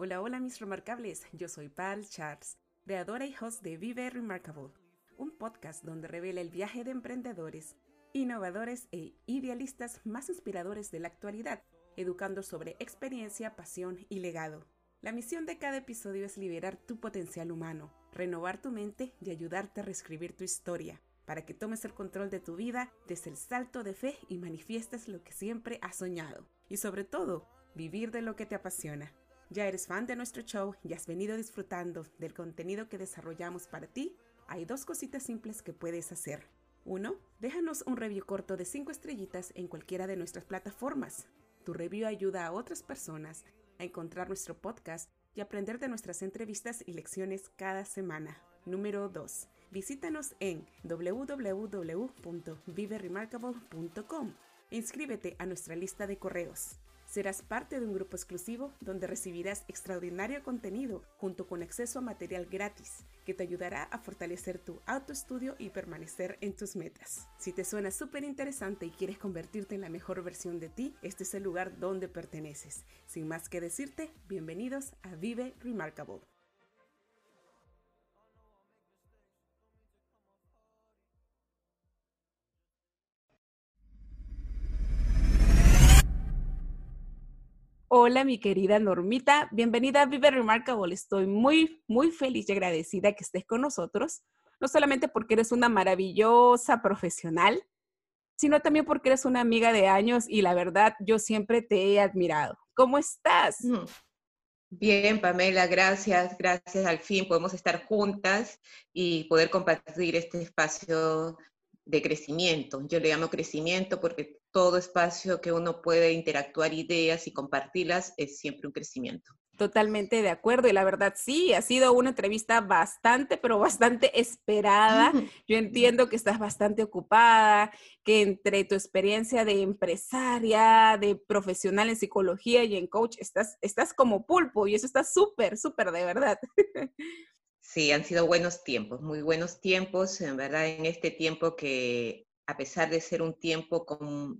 Hola, hola mis remarcables, yo soy Pal Charles, creadora y host de Vive Remarkable, un podcast donde revela el viaje de emprendedores, innovadores e idealistas más inspiradores de la actualidad, educando sobre experiencia, pasión y legado. La misión de cada episodio es liberar tu potencial humano, renovar tu mente y ayudarte a reescribir tu historia, para que tomes el control de tu vida desde el salto de fe y manifiestes lo que siempre has soñado. Y sobre todo, vivir de lo que te apasiona. Ya eres fan de nuestro show y has venido disfrutando del contenido que desarrollamos para ti, hay dos cositas simples que puedes hacer. Uno, déjanos un review corto de 5 estrellitas en cualquiera de nuestras plataformas. Tu review ayuda a otras personas a encontrar nuestro podcast y aprender de nuestras entrevistas y lecciones cada semana. Número 2. Visítanos en www.viveremarkable.com inscríbete a nuestra lista de correos. Serás parte de un grupo exclusivo donde recibirás extraordinario contenido junto con acceso a material gratis que te ayudará a fortalecer tu autoestudio y permanecer en tus metas. Si te suena súper interesante y quieres convertirte en la mejor versión de ti, este es el lugar donde perteneces. Sin más que decirte, bienvenidos a Vive Remarkable. Hola, mi querida Normita. Bienvenida a Vive Remarkable. Estoy muy, muy feliz y agradecida que estés con nosotros, no solamente porque eres una maravillosa profesional, sino también porque eres una amiga de años y la verdad, yo siempre te he admirado. ¿Cómo estás? Mm. Bien, Pamela, gracias, gracias. Al fin podemos estar juntas y poder compartir este espacio de crecimiento. Yo le llamo crecimiento porque todo espacio que uno puede interactuar ideas y compartirlas es siempre un crecimiento. Totalmente de acuerdo y la verdad sí, ha sido una entrevista bastante, pero bastante esperada. Yo entiendo que estás bastante ocupada, que entre tu experiencia de empresaria, de profesional en psicología y en coach, estás, estás como pulpo y eso está súper, súper de verdad. Sí, han sido buenos tiempos, muy buenos tiempos, en verdad, en este tiempo que a pesar de ser un tiempo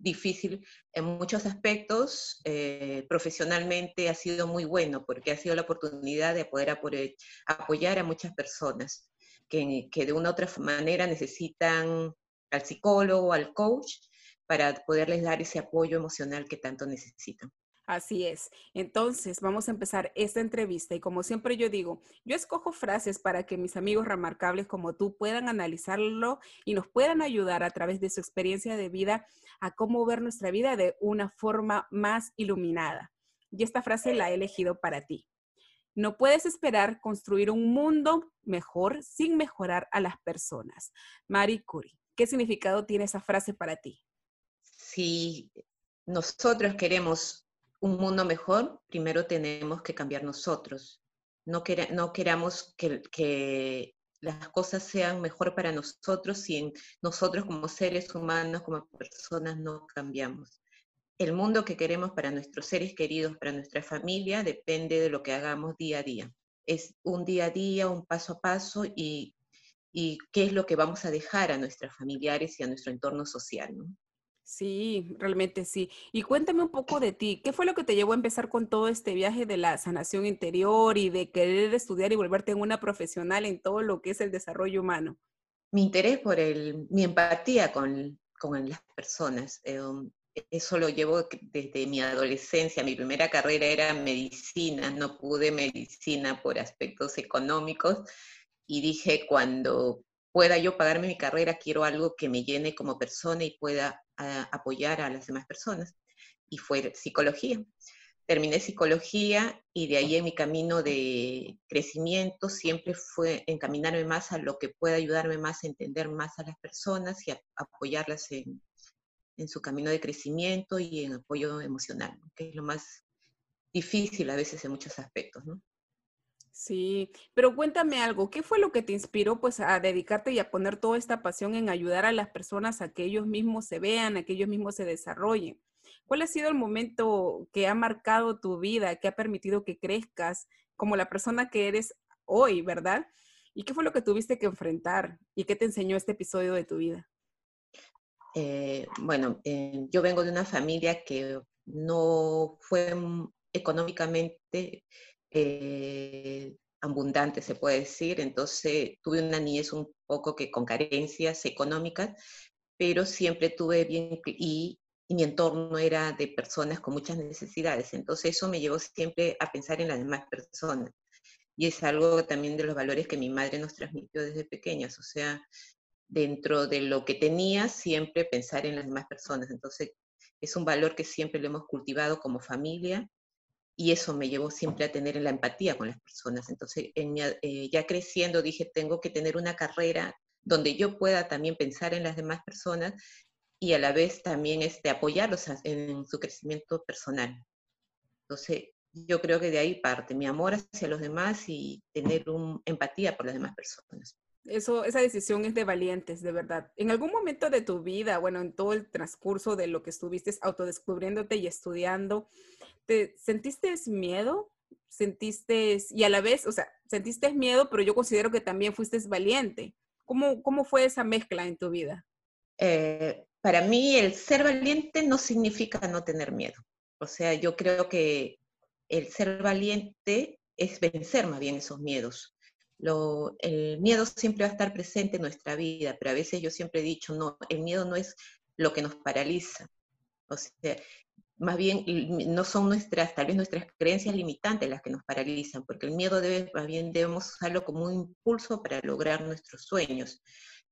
difícil en muchos aspectos, eh, profesionalmente ha sido muy bueno porque ha sido la oportunidad de poder apoyar a muchas personas que, de una u otra manera necesitan al psicólogo, al coach, para poderles dar ese apoyo emocional que tanto necesitan. Así es. Entonces, vamos a empezar esta entrevista y como siempre yo digo, yo escojo frases para que mis amigos remarcables como tú puedan analizarlo y nos puedan ayudar a través de su experiencia de vida a cómo ver nuestra vida de una forma más iluminada. Y esta frase la he elegido para ti. No puedes esperar construir un mundo mejor sin mejorar a las personas. Marie Curie, ¿qué significado tiene esa frase para ti? Si nosotros queremos un mundo mejor, primero tenemos que cambiar nosotros. No, no queramos que, las cosas sean mejor para nosotros si nosotros como seres humanos, como personas, no cambiamos. El mundo que queremos para nuestros seres queridos, para nuestra familia, depende de lo que hagamos día a día. Es un día a día, un paso a paso y, qué es lo que vamos a dejar a nuestros familiares y a nuestro entorno social. Sí, realmente sí. Y cuéntame un poco de ti. ¿Qué fue lo que te llevó a empezar con todo este viaje de la sanación interior y de querer estudiar y volverte en una profesional en todo lo que es el desarrollo humano? Mi interés por el, mi empatía con, las personas. Eh, um, eso lo llevo desde mi adolescencia. Mi primera carrera era medicina. No pude medicina por aspectos económicos y dije cuando pueda yo pagarme mi carrera, quiero algo que me llene como persona y pueda apoyar a las demás personas. Y fue psicología. Terminé psicología y de ahí en mi camino de crecimiento siempre fue encaminarme más a lo que pueda ayudarme más a entender más a las personas y a, apoyarlas en, su camino de crecimiento y en apoyo emocional, que es lo más difícil a veces en muchos aspectos. Sí, pero cuéntame algo, ¿qué fue lo que te inspiró pues a dedicarte y a poner toda esta pasión en ayudar a las personas a que ellos mismos se vean, a que ellos mismos se desarrollen? ¿Cuál ha sido el momento que ha marcado tu vida, que ha permitido que crezcas como la persona que eres hoy, verdad? ¿Y qué fue lo que tuviste que enfrentar y qué te enseñó este episodio de tu vida? Eh, bueno, eh, yo vengo de una familia que no fue económicamente eh, abundante, se puede decir. Entonces tuve una niñez un poco que con carencias económicas, pero siempre tuve bien, y, y mi entorno era de personas con muchas necesidades. Entonces eso me llevó siempre a pensar en las demás personas. Y es algo también de los valores que mi madre nos transmitió desde pequeñas. O sea, dentro de lo que tenía, siempre pensar en las demás personas. Entonces, es un valor que siempre lo hemos cultivado como familia y eso me llevó siempre a tener la empatía con las personas. Entonces, eh, ya creciendo, dije, tengo que tener una carrera donde yo pueda también pensar en las demás personas y a la vez también este, apoyarlos en su crecimiento personal. Entonces, yo creo que de ahí parte mi amor hacia los demás y tener un, empatía por las demás personas. Eso, esa decisión es de valientes, de verdad. En algún momento de tu vida, bueno, en todo el transcurso de lo que estuviste autodescubriéndote y estudiando, ¿te sentiste miedo? ¿Sentiste, y a la vez, o sea, sentiste miedo, pero yo considero que también fuiste valiente? ¿Cómo, cómo fue esa mezcla en tu vida? Eh, para mí, el ser valiente no significa no tener miedo. O sea, yo creo que el ser valiente es vencer más bien esos miedos el miedo siempre va a estar presente en nuestra vida, pero a veces yo siempre he dicho, no, el miedo no es lo que nos paraliza. O sea, más bien no son nuestras, tal vez nuestras creencias limitantes las que nos paralizan, porque el miedo debe, más bien debemos usarlo como un impulso para lograr nuestros sueños.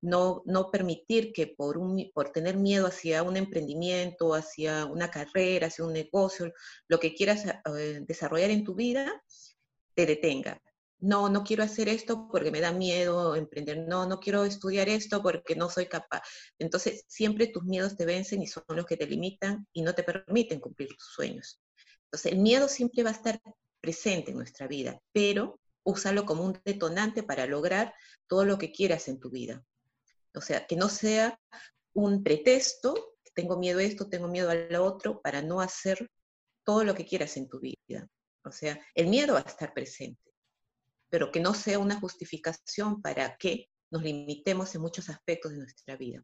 No, no permitir que por, un, por tener miedo hacia un emprendimiento, hacia una carrera, hacia un negocio, lo que quieras eh, desarrollar en tu vida, te detenga no, no quiero hacer esto porque me da miedo emprender, no, no quiero estudiar esto porque no soy capaz. Entonces, siempre tus miedos te vencen y son los que te limitan y no te permiten cumplir tus sueños. Entonces, el miedo siempre va a estar presente en nuestra vida, pero úsalo como un detonante para lograr todo lo que quieras en tu vida. O sea, que no sea un pretexto, tengo miedo a esto, tengo miedo a lo otro, para no hacer todo lo que quieras en tu vida. O sea, el miedo va a estar presente pero que no sea una justificación para que nos limitemos en muchos aspectos de nuestra vida.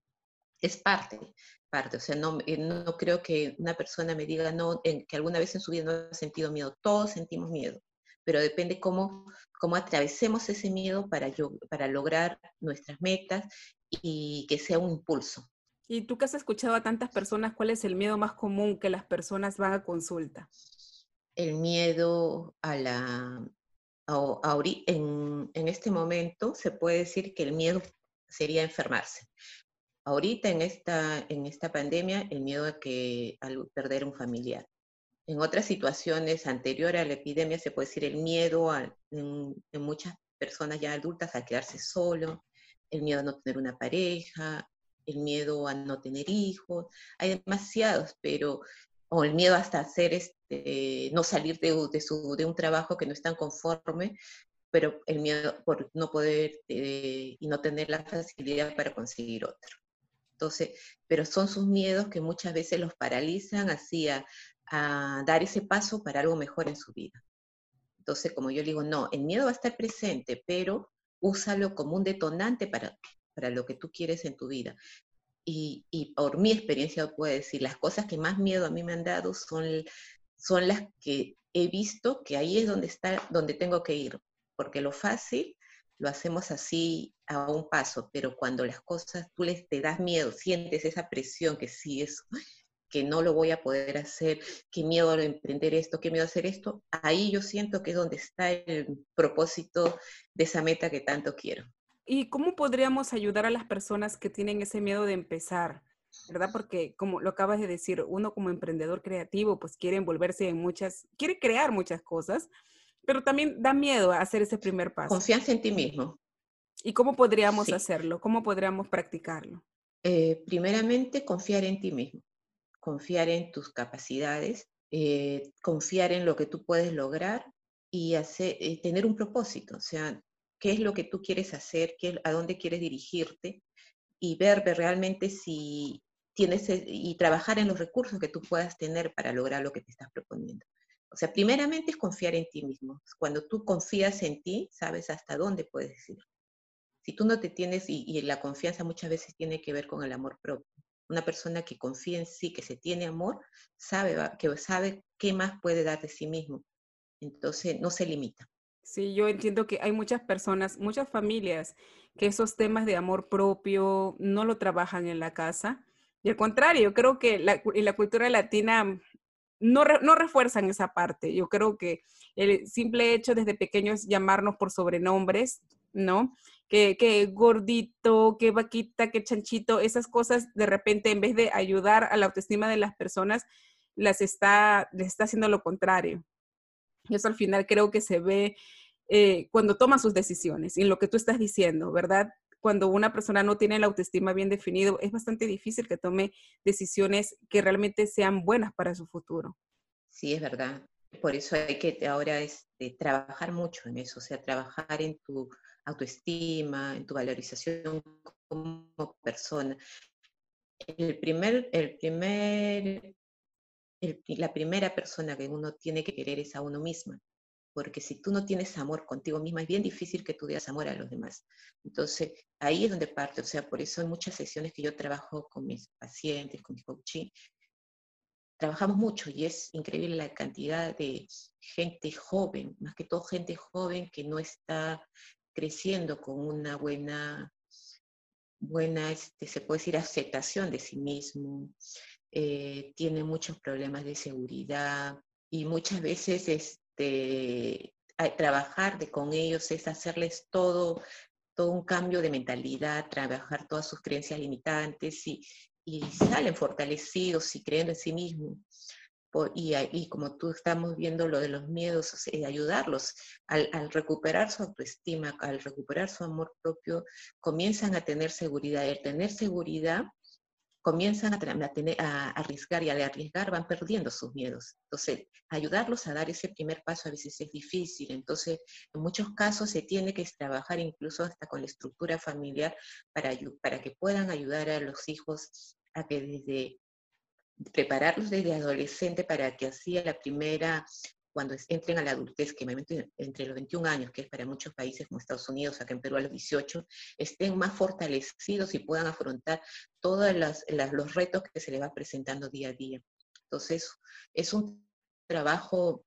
Es parte, parte. O sea, no, eh, no creo que una persona me diga no, en, que alguna vez en su vida no ha sentido miedo. Todos sentimos miedo, pero depende cómo, cómo atravesemos ese miedo para, yo, para lograr nuestras metas y que sea un impulso. Y tú que has escuchado a tantas personas, ¿cuál es el miedo más común que las personas van a consulta? El miedo a la, en, en este momento se puede decir que el miedo sería enfermarse. Ahorita en esta, en esta pandemia, el miedo a, que, al perder un familiar. En otras situaciones anteriores a la epidemia se puede decir el miedo a, en, muchas personas ya adultas a quedarse solo, el miedo a no tener una pareja, el miedo a no tener hijos. Hay demasiados, pero o el miedo hasta hacer este, no salir de, de, un trabajo que no están conforme, pero el miedo por no poder eh, y no tener la facilidad para conseguir otro. Entonces, pero son sus miedos que muchas veces los paralizan así a, dar ese paso para algo mejor en su vida. Entonces, como yo digo, no, el miedo va a estar presente, pero úsalo como un detonante para, para lo que tú quieres en tu vida y, por mi experiencia puedo decir, las cosas que más miedo a mí me han dado son, son las que he visto que ahí es donde está, donde tengo que ir, porque lo fácil lo hacemos así a un paso, pero cuando las cosas tú les te das miedo, sientes esa presión que sí es que no lo voy a poder hacer, qué miedo a emprender esto, qué miedo a hacer esto, ahí yo siento que es donde está el propósito de esa meta que tanto quiero. ¿Y cómo podríamos ayudar a las personas que tienen ese miedo de empezar? ¿Verdad? Porque como lo acabas de decir, uno como emprendedor creativo pues quiere envolverse en muchas, quiere crear muchas cosas, pero también da miedo a hacer ese primer paso. Confianza en ti mismo. ¿Y cómo podríamos hacerlo? ¿Cómo podríamos practicarlo? Eh, primeramente, confiar en ti mismo, confiar en tus capacidades, eh, confiar en lo que tú puedes lograr y hacer, eh, tener un propósito. O sea, qué es lo que tú quieres hacer, a dónde quieres dirigirte y ver, realmente si tienes e, y trabajar en los recursos que tú puedas tener para lograr lo que te estás proponiendo. O sea, primeramente es confiar en ti mismo. Cuando tú confías en ti, sabes hasta dónde puedes ir. Si tú no te tienes, y, la confianza muchas veces tiene que ver con el amor propio. Una persona que confía en sí, que se tiene amor, sabe, que sabe qué más puede dar de sí mismo Entonces, no se limita. Sí, yo entiendo que hay muchas personas, muchas familias que esos temas de amor propio no lo trabajan en la casa. Y al contrario, creo que la, en la cultura latina no, no refuerzan esa parte. Yo creo que el simple hecho desde pequeños llamarnos por sobrenombres, ¿no? Que, que, gordito, que vaquita, que chanchito, esas cosas de repente en vez de ayudar a la autoestima de las personas, las está, les está haciendo lo contrario. Eso al final creo que se ve eh, cuando toma sus decisiones y lo que tú estás diciendo, ¿verdad? Cuando una persona no tiene la autoestima bien definido, es bastante difícil que tome decisiones que realmente sean buenas para su futuro. Sí, es verdad. Por eso hay que ahora este, trabajar mucho en eso, o sea, trabajar en tu autoestima, en tu valorización como persona. El primer, el primer la primera persona que uno tiene que querer es a uno misma, porque si tú no tienes amor contigo misma, es bien difícil que tú des amor a los demás. Entonces, ahí es donde parte, o sea, por eso hay muchas sesiones que yo trabajo con mis pacientes, con mi coaching, trabajamos mucho y es increíble la cantidad de gente joven, más que todo gente joven que no está creciendo con una buena, buena, este, se puede decir, aceptación de sí mismo, eh, tiene muchos problemas de seguridad y muchas veces este, trabajar de, con ellos es hacerles todo, todo un cambio de mentalidad, trabajar todas sus creencias limitantes y, y salen fortalecidos y creyendo en sí mismos. y, y, como tú estamos viendo lo de los miedos, ayudarlos al, al, recuperar su autoestima, al recuperar su amor propio, comienzan a tener seguridad. Y al tener seguridad, comienzan a, tener, a, arriesgar y al arriesgar van perdiendo sus miedos. Entonces, ayudarlos a dar ese primer paso a veces es difícil. Entonces, en muchos casos se tiene que trabajar incluso hasta con la estructura familiar para, para que puedan ayudar a los hijos a que desde prepararlos desde adolescente para que así a la primera cuando entren a la adultez, que entre los 21 años, que es para muchos países como Estados Unidos, acá en Perú a los 18, estén más fortalecidos y puedan afrontar todos los retos que se les va presentando día a día. Entonces, es un trabajo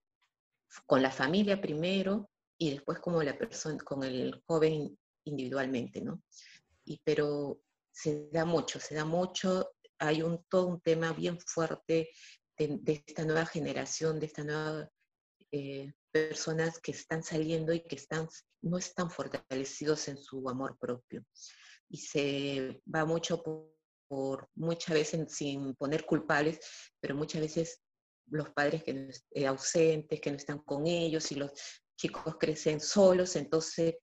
con la familia primero y después como la persona, con el joven individualmente, ¿no? Y, pero se da mucho, se da mucho, hay un, todo un tema bien fuerte de, de esta nueva generación, de esta nueva eh, personas que están saliendo y que están, no están fortalecidos en su amor propio. Y se va mucho por, muchas veces sin poner culpables, pero muchas veces los padres que eh, ausentes, que no están con ellos y los chicos crecen solos, entonces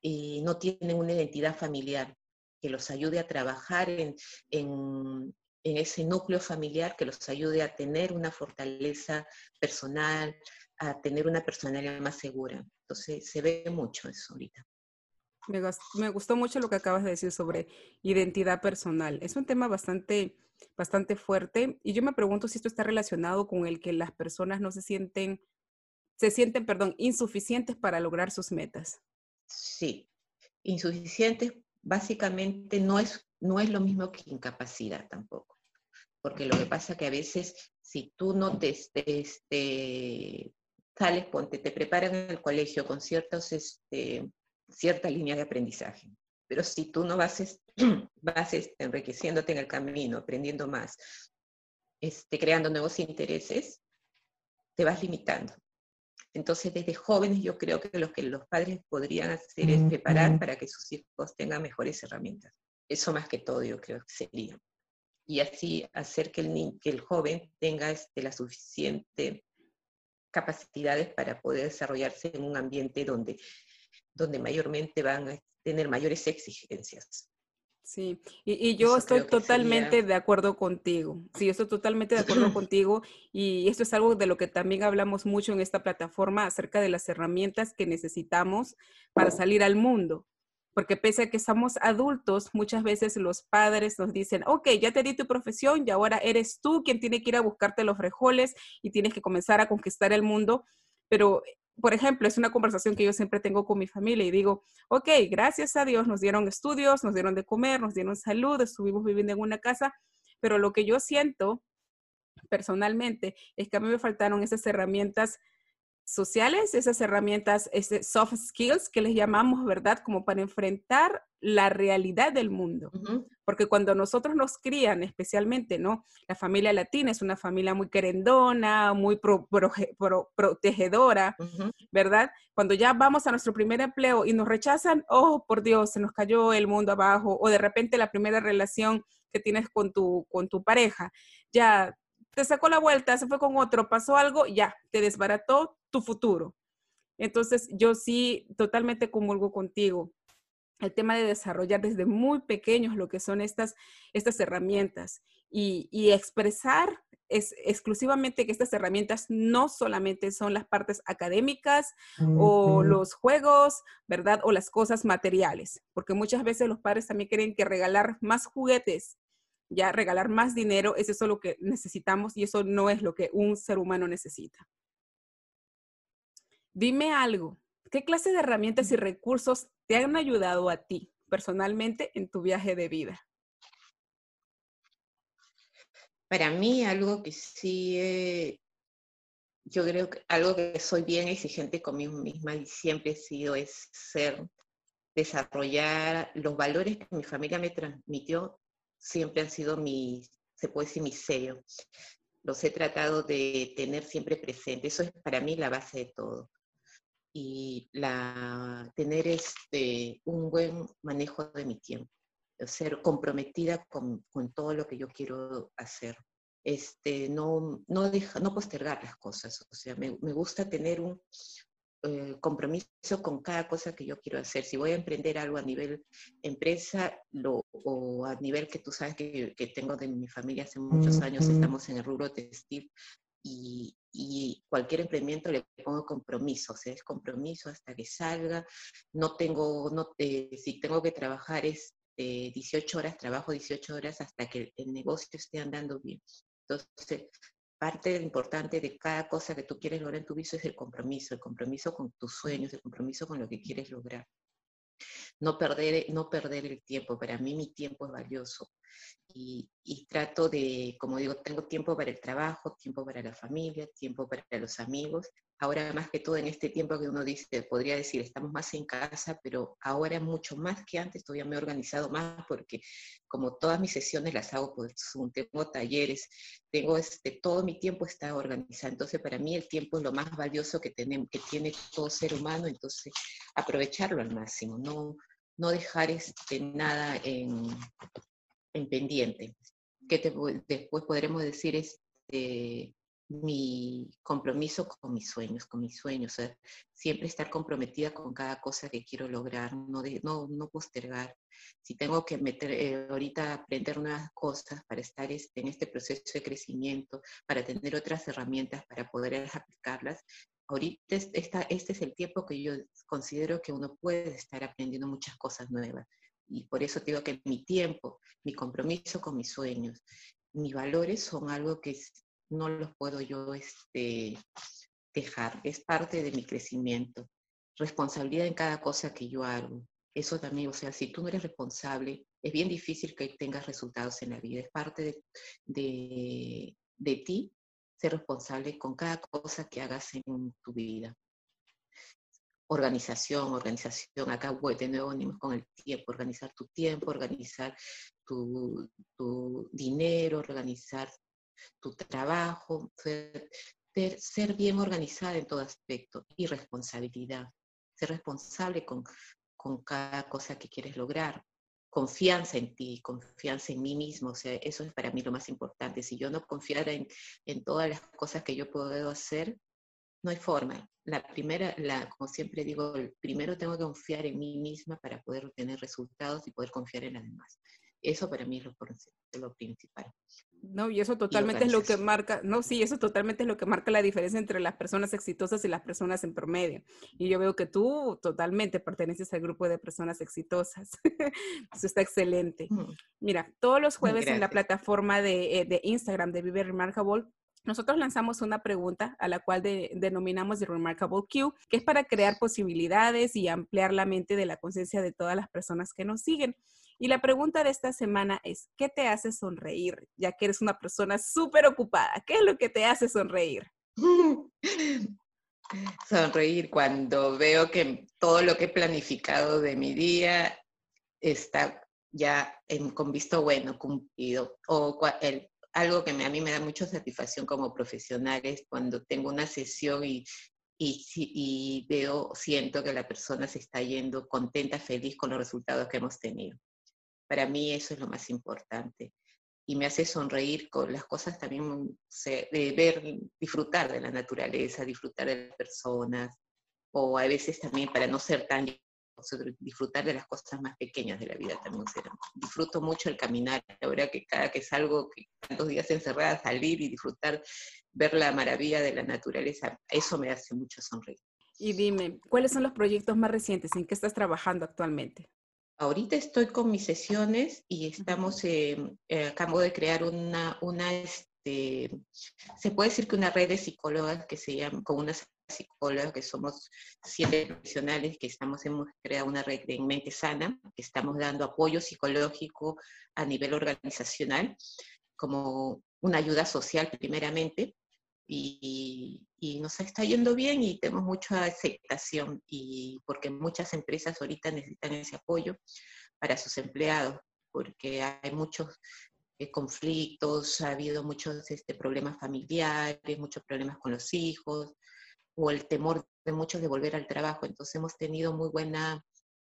y no tienen una identidad familiar que los ayude a trabajar en, en, ese núcleo familiar, que los ayude a tener una fortaleza personal, a tener una personalidad más segura. Entonces se ve mucho eso ahorita. Me, gustó mucho lo que acabas de decir sobre identidad personal. Es un tema bastante, bastante fuerte y yo me pregunto si esto está relacionado con el que las personas no se sienten, se sienten, perdón, insuficientes para lograr sus metas. Sí, insuficientes básicamente no es, no es lo mismo que incapacidad tampoco, porque lo que pasa es que a veces si tú no te, este, sales, ponte, te preparan en el colegio con ciertos, este, cierta línea de aprendizaje. Pero si tú no vas, vas este, enriqueciéndote en el camino, aprendiendo más, este, creando nuevos intereses, te vas limitando. Entonces, desde jóvenes yo creo que lo que los padres podrían hacer es preparar para que sus hijos tengan mejores herramientas. Eso más que todo yo creo que sería. Y así hacer que el, que el joven tenga este, la suficiente capacidades para poder desarrollarse en un ambiente donde, donde mayormente van a tener mayores exigencias. Sí, y, yo estoy totalmente de acuerdo contigo. Sí, yo estoy totalmente de acuerdo contigo y esto es algo de lo que también hablamos mucho en esta plataforma acerca de las herramientas que necesitamos para salir al mundo porque pese a que somos adultos, muchas veces los padres nos dicen, ok, ya te di tu profesión y ahora eres tú quien tiene que ir a buscarte los frijoles y tienes que comenzar a conquistar el mundo. Pero, por ejemplo, es una conversación que yo siempre tengo con mi familia y digo, ok, gracias a Dios nos dieron estudios, nos dieron de comer, nos dieron salud, estuvimos viviendo en una casa, pero lo que yo siento personalmente es que a mí me faltaron esas herramientas sociales, esas herramientas, ese soft skills que les llamamos, ¿verdad? Como para enfrentar la realidad del mundo. Porque cuando nosotros nos crían, especialmente, ¿no? La familia latina es una familia muy querendona, muy protegedora, ¿verdad? Cuando ya vamos a nuestro primer empleo y nos rechazan, oh, por Dios, se nos cayó el mundo abajo, o de repente la primera relación que tienes con tu, con tu pareja, ya te sacó la vuelta, se fue con otro, pasó algo, ya, te desbarató tu futuro. Entonces, yo sí totalmente comulgo contigo el tema de desarrollar desde muy pequeños lo que son estas, estas herramientas y, y expresar es exclusivamente que estas herramientas no solamente son las partes académicas o los juegos, ¿verdad? O las cosas materiales, porque muchas veces los padres también quieren que regalar más juguetes, ya regalar más dinero, es eso lo que necesitamos y eso no es lo que un ser humano necesita. Dime algo, ¿qué clase de herramientas y recursos te han ayudado a ti personalmente en tu viaje de vida? Para mí algo que sí, yo creo que algo que soy bien exigente conmigo misma y siempre he sido es ser, desarrollar los valores que mi familia me transmitió, siempre han sido mi, se puede decir, mi sello. Los he tratado de tener siempre presente. Eso es para mí la base de todo y la, tener este, un buen manejo de mi tiempo, ser comprometida con, con todo lo que yo quiero hacer. Este, no, no, deja, no postergar las cosas, o sea, me, me gusta tener un eh, compromiso con cada cosa que yo quiero hacer. Si voy a emprender algo a nivel empresa lo, o a nivel que tú sabes que, que tengo de mi familia hace muchos años, estamos en el rubro textil, y, cualquier emprendimiento le pongo compromiso, o sea, es compromiso hasta que salga. No tengo, no, si tengo que trabajar es 18 horas, trabajo 18 horas hasta que el negocio esté andando bien. Entonces, parte importante de cada cosa que tú quieres lograr en tu vida es el compromiso, el compromiso con tus sueños, el compromiso con lo que quieres lograr. No perder, no perder el tiempo. Para mí mi tiempo es valioso y, trato de, como digo, tengo tiempo para el trabajo, tiempo para la familia, tiempo para los amigos. Ahora más que todo en este tiempo que uno dice, podría decir, estamos más en casa, pero ahora mucho más que antes, todavía me he organizado más porque como todas mis sesiones las hago por Zoom, tengo talleres, tengo este, todo mi tiempo está organizado. Entonces para mí el tiempo es lo más valioso que, tenemos, que tiene todo ser humano, entonces aprovecharlo al máximo, no, no dejar este, nada en, en pendiente, que después podremos decir es este, mi compromiso con mis sueños, con mis sueños, siempre estar comprometida con cada cosa que quiero lograr, no, no, no postergar. Si tengo que meter eh, ahorita aprender nuevas cosas para estar este, en este proceso de crecimiento, para tener otras herramientas para poder aplicarlas, ahorita esta, este es el tiempo que yo considero que uno puede estar aprendiendo muchas cosas nuevas. Y por eso digo que mi tiempo, mi compromiso con mis sueños, mis valores son algo que no los puedo yo este, dejar. Es parte de mi crecimiento. Responsabilidad en cada cosa que yo hago. Eso también, o sea, si tú no eres responsable, es bien difícil que tengas resultados en la vida. Es parte de, de, de ti ser responsable con cada cosa que hagas en tu vida organización, organización, acá de nuevo venimos con el tiempo, organizar tu tiempo, organizar tu, dinero, organizar tu trabajo, ser, bien organizada en todo aspecto y responsabilidad, ser responsable con, con cada cosa que quieres lograr, confianza en ti, confianza en mí mismo, o sea, eso es para mí lo más importante. Si yo no confiara en, en todas las cosas que yo puedo hacer, no hay forma. La primera, la, como siempre digo, primero tengo que confiar en mí misma para poder obtener resultados y poder confiar en las demás. Eso para mí es lo, principal. No, y eso totalmente es lo que marca, no, sí, eso totalmente es lo que marca la diferencia entre las personas exitosas y las personas en promedio. Y yo veo que tú totalmente perteneces al grupo de personas exitosas. eso está excelente. Mm. Mira, todos los jueves en la plataforma de, eh, de Instagram de Vive Remarkable nosotros lanzamos una pregunta a la cual denominamos The Remarkable Q, que es para crear posibilidades y ampliar la mente de la conciencia de todas las personas que nos siguen. Y la pregunta de esta semana es, ¿qué te hace sonreír? Ya que eres una persona súper ocupada, ¿qué es lo que te hace sonreír? sonreír cuando veo que todo lo que he planificado de mi día está ya con visto bueno, cumplido. O algo que a mí me da mucha satisfacción como profesional es cuando tengo una sesión y veo, siento que la persona se está yendo contenta, feliz con los resultados que hemos tenido. Para mí eso es lo más importante y me hace sonreír con las cosas también, de ver, disfrutar de la naturaleza, disfrutar de las personas, o a veces también para no ser tan disfrutar de las cosas más pequeñas de la vida también. disfruto mucho el caminar, la verdad que cada que salgo, que tantos días encerrada, salir y disfrutar, ver la maravilla de la naturaleza, eso me hace mucho sonreír. Y dime, ¿cuáles son los proyectos más recientes en que estás trabajando actualmente? Ahorita estoy con mis sesiones y estamos, eh, acabo de crear una, una este, se puede decir que una red de psicólogas que se llama, con unas psicólogas que somos siete profesionales que estamos, hemos creado una red de mente sana, que estamos dando apoyo psicológico a nivel organizacional, como una ayuda social primeramente, y, nos está yendo bien y tenemos mucha aceptación y porque muchas empresas ahorita necesitan ese apoyo para sus empleados porque hay muchos eh, conflictos, ha habido muchos este, problemas familiares, muchos problemas con los hijos o el temor de muchos de volver al trabajo. Entonces hemos tenido muy buena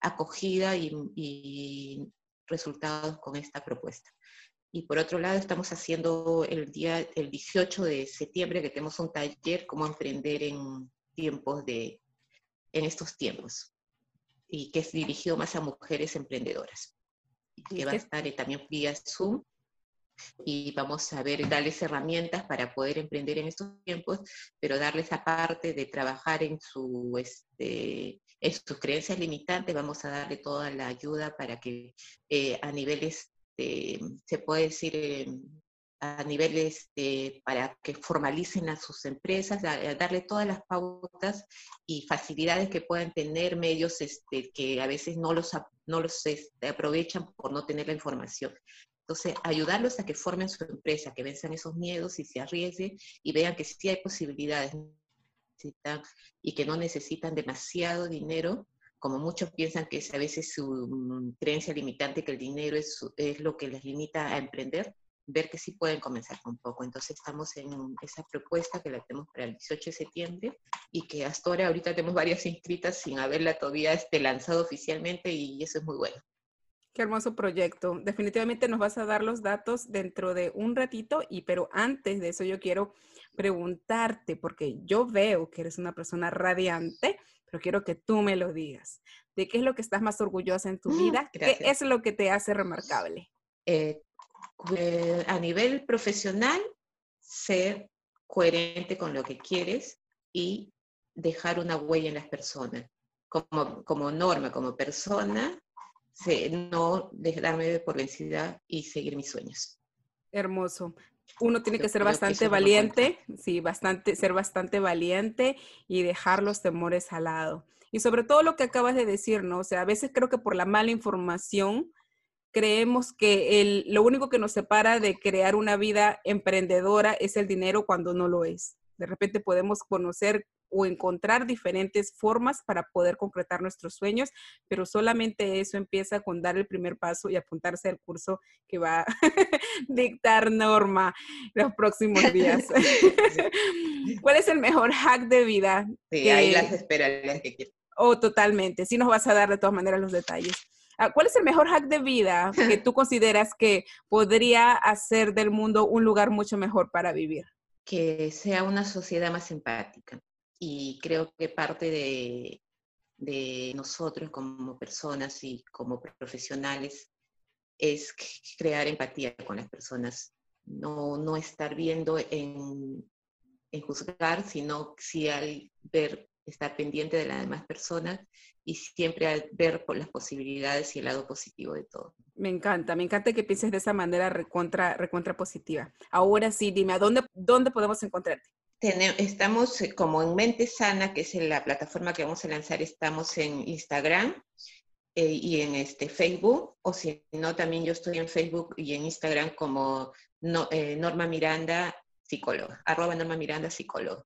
acogida y resultados con esta propuesta. Y por otro lado, estamos haciendo el día, el 18 de septiembre, que tenemos un taller, cómo emprender en tiempos de, en estos tiempos. Y que es dirigido más a mujeres emprendedoras. Que va a estar también vía Zoom. Y vamos a ver, darles herramientas para poder emprender en estos tiempos, pero darles aparte de trabajar en, su, este, en sus creencias limitantes, vamos a darle toda la ayuda para que eh, a niveles este, se puede decir, eh, a niveles para que formalicen a sus empresas, darle todas las pautas y facilidades que puedan tener medios este, que a veces no los, no los este, aprovechan por no tener la información. Entonces, ayudarlos a que formen su empresa, que venzan esos miedos y se arriesguen y vean que sí hay posibilidades y que no necesitan demasiado dinero como muchos piensan que es a veces su mm, creencia limitante, que el dinero es, lo que les limita a emprender, ver que sí pueden comenzar con poco. Entonces estamos en esa propuesta que la tenemos para el 18 de septiembre y que hasta ahora ahorita tenemos varias inscritas sin haberla todavía este, lanzado oficialmente y eso es muy bueno. Qué hermoso proyecto. Definitivamente nos vas a dar los datos dentro de un ratito y pero antes de eso yo quiero preguntarte porque yo veo que eres una persona radiante pero quiero que tú me lo digas. ¿De qué es lo que estás más orgullosa en tu mm, vida? ¿Qué es lo que te hace remarcable? Eh, a nivel profesional, ser coherente con lo que quieres y dejar una huella en las personas. Como, como norma, como persona, no dejarme por vencida y seguir mis sueños. Hermoso uno tiene que ser bastante valiente, sí, bastante, ser bastante valiente y dejar los temores al lado. Y sobre todo lo que acabas de decir, ¿no? O sea, a veces creo que por la mala información creemos que el, lo único que nos separa de crear una vida emprendedora es el dinero cuando no lo es. De repente podemos conocer o encontrar diferentes formas para poder concretar nuestros sueños, pero solamente eso empieza con dar el primer paso y apuntarse al curso que va a dictar norma los próximos días. ¿Cuál es el mejor hack de vida? Sí, ahí las espera que Oh, totalmente. Sí nos vas a dar de todas maneras los detalles. Ah, ¿Cuál es el mejor hack de vida que tú consideras que podría hacer del mundo un lugar mucho mejor para vivir? Que sea una sociedad más empática y creo que parte de, nosotros como personas y como profesionales es crear empatía con las personas, no, no estar viendo en, en juzgar, sino si al ver, estar pendiente de las demás personas y siempre al ver las posibilidades y el lado positivo de todo. Me encanta, me encanta que pienses de esa manera recontra, recontra positiva. Ahora sí, dime, ¿a dónde, dónde podemos encontrarte? Estamos eh, como en Mente Sana, que es la plataforma que vamos a lanzar, estamos en Instagram eh, y en este Facebook, o si no, también yo estoy en Facebook y en Instagram como eh, Norma Miranda, psicóloga, arroba Norma Miranda, psicóloga.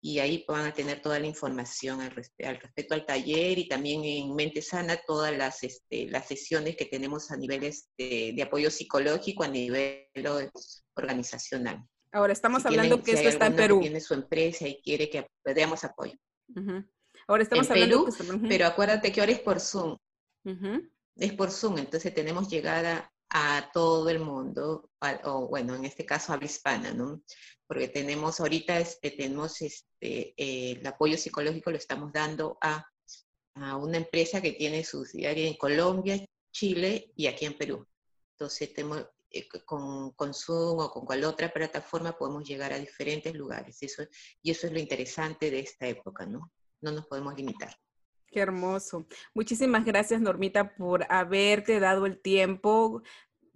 y ahí van a tener toda la información al, respecto al taller y también en Mente Sana todas las, este, las sesiones que tenemos a niveles de, apoyo psicológico a nivel organizacional. Ahora estamos hablando que esto está en Perú. tiene su empresa y quiere que le demos apoyo. Ahora estamos hablando Perú, pero acuérdate que ahora es por Zoom. Es por Zoom, entonces tenemos llegada a todo el mundo, o bueno, en este caso habla hispana, ¿no? Porque tenemos ahorita, este, tenemos este, eh, el apoyo psicológico lo estamos dando a, a una empresa que tiene su subsidiaria en Colombia, Chile y aquí en Perú. Entonces, tenemos, con, con, Zoom o con cual otra plataforma podemos llegar a diferentes lugares. Eso, y eso es lo interesante de esta época, ¿no? No nos podemos limitar. Qué hermoso. Muchísimas gracias, Normita, por haberte dado el tiempo.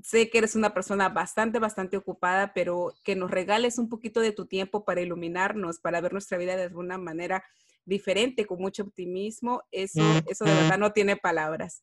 Sé que eres una persona bastante, bastante ocupada, pero que nos regales un poquito de tu tiempo para iluminarnos, para ver nuestra vida de alguna manera diferente, con mucho optimismo. Eso, eso de verdad no tiene palabras.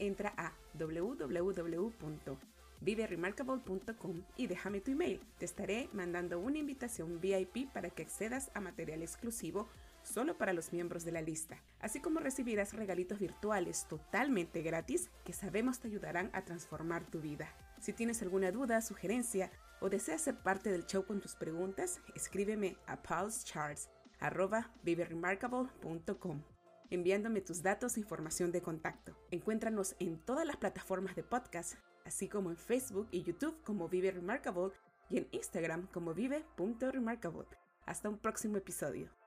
Entra a www.viveremarkable.com y déjame tu email. Te estaré mandando una invitación VIP para que accedas a material exclusivo solo para los miembros de la lista, así como recibirás regalitos virtuales totalmente gratis que sabemos te ayudarán a transformar tu vida. Si tienes alguna duda, sugerencia o deseas ser parte del show con tus preguntas, escríbeme a pulsecharts.viveremarkable.com enviándome tus datos e información de contacto. Encuéntranos en todas las plataformas de podcast, así como en Facebook y YouTube como Vive Remarkable y en Instagram como vive.remarkable. Hasta un próximo episodio.